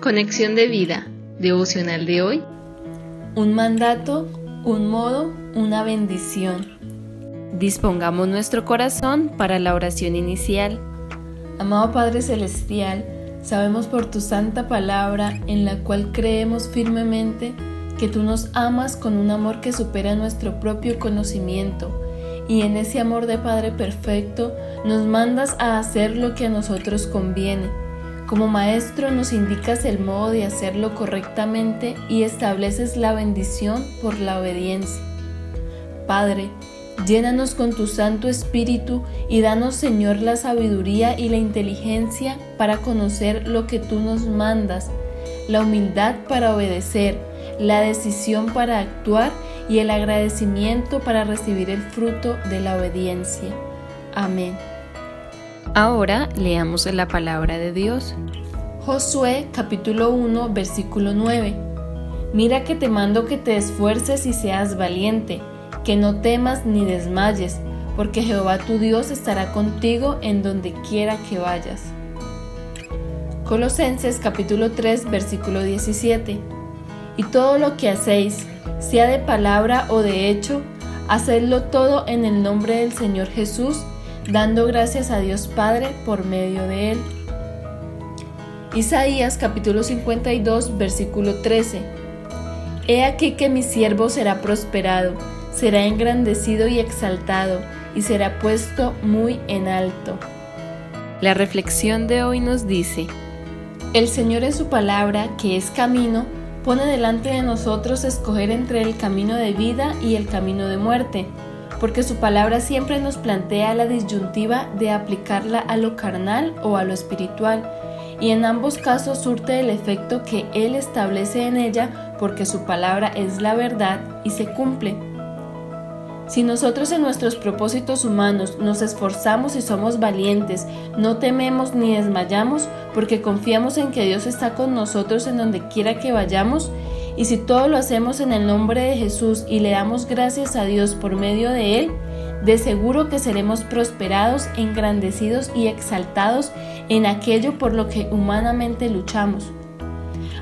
Conexión de vida, devocional de hoy. Un mandato, un modo, una bendición. Dispongamos nuestro corazón para la oración inicial. Amado Padre Celestial, sabemos por tu santa palabra en la cual creemos firmemente que tú nos amas con un amor que supera nuestro propio conocimiento y en ese amor de Padre perfecto nos mandas a hacer lo que a nosotros conviene. Como maestro nos indicas el modo de hacerlo correctamente y estableces la bendición por la obediencia. Padre, llénanos con tu Santo Espíritu y danos Señor la sabiduría y la inteligencia para conocer lo que tú nos mandas, la humildad para obedecer, la decisión para actuar y el agradecimiento para recibir el fruto de la obediencia. Amén. Ahora leamos la palabra de Dios. Josué capítulo 1 versículo 9. Mira que te mando que te esfuerces y seas valiente, que no temas ni desmayes, porque Jehová tu Dios estará contigo en donde quiera que vayas. Colosenses capítulo 3 versículo 17. Y todo lo que hacéis, sea de palabra o de hecho, hacedlo todo en el nombre del Señor Jesús, dando gracias a Dios Padre por medio de él. Isaías capítulo 52 versículo 13. He aquí que mi siervo será prosperado, será engrandecido y exaltado, y será puesto muy en alto. La reflexión de hoy nos dice, El Señor en su palabra, que es camino, pone delante de nosotros escoger entre el camino de vida y el camino de muerte, porque su palabra siempre nos plantea la disyuntiva de aplicarla a lo carnal o a lo espiritual, y en ambos casos surte el efecto que Él establece en ella porque su palabra es la verdad y se cumple. Si nosotros en nuestros propósitos humanos nos esforzamos y somos valientes, no tememos ni desmayamos, porque confiamos en que Dios está con nosotros en donde quiera que vayamos, y si todo lo hacemos en el nombre de Jesús y le damos gracias a Dios por medio de Él, de seguro que seremos prosperados, engrandecidos y exaltados en aquello por lo que humanamente luchamos.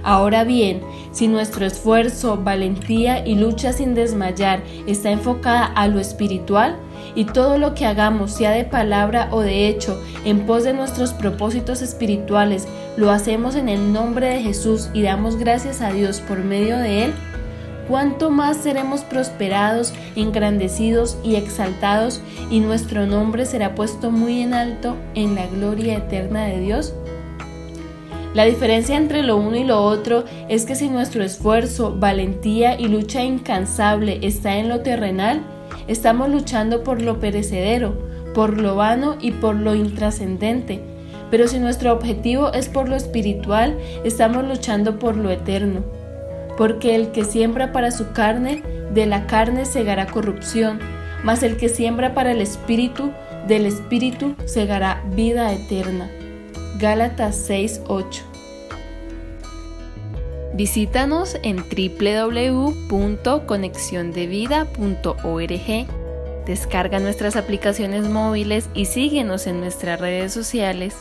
Ahora bien, si nuestro esfuerzo, valentía y lucha sin desmayar está enfocada a lo espiritual, y todo lo que hagamos, sea de palabra o de hecho, en pos de nuestros propósitos espirituales, lo hacemos en el nombre de Jesús y damos gracias a Dios por medio de Él, cuánto más seremos prosperados, engrandecidos y exaltados, y nuestro nombre será puesto muy en alto en la gloria eterna de Dios. La diferencia entre lo uno y lo otro es que si nuestro esfuerzo, valentía y lucha incansable está en lo terrenal, estamos luchando por lo perecedero, por lo vano y por lo intrascendente. Pero si nuestro objetivo es por lo espiritual, estamos luchando por lo eterno. Porque el que siembra para su carne, de la carne segará corrupción, mas el que siembra para el espíritu, del espíritu segará vida eterna. Gálatas 6:8 Visítanos en www.conexiondevida.org. Descarga nuestras aplicaciones móviles y síguenos en nuestras redes sociales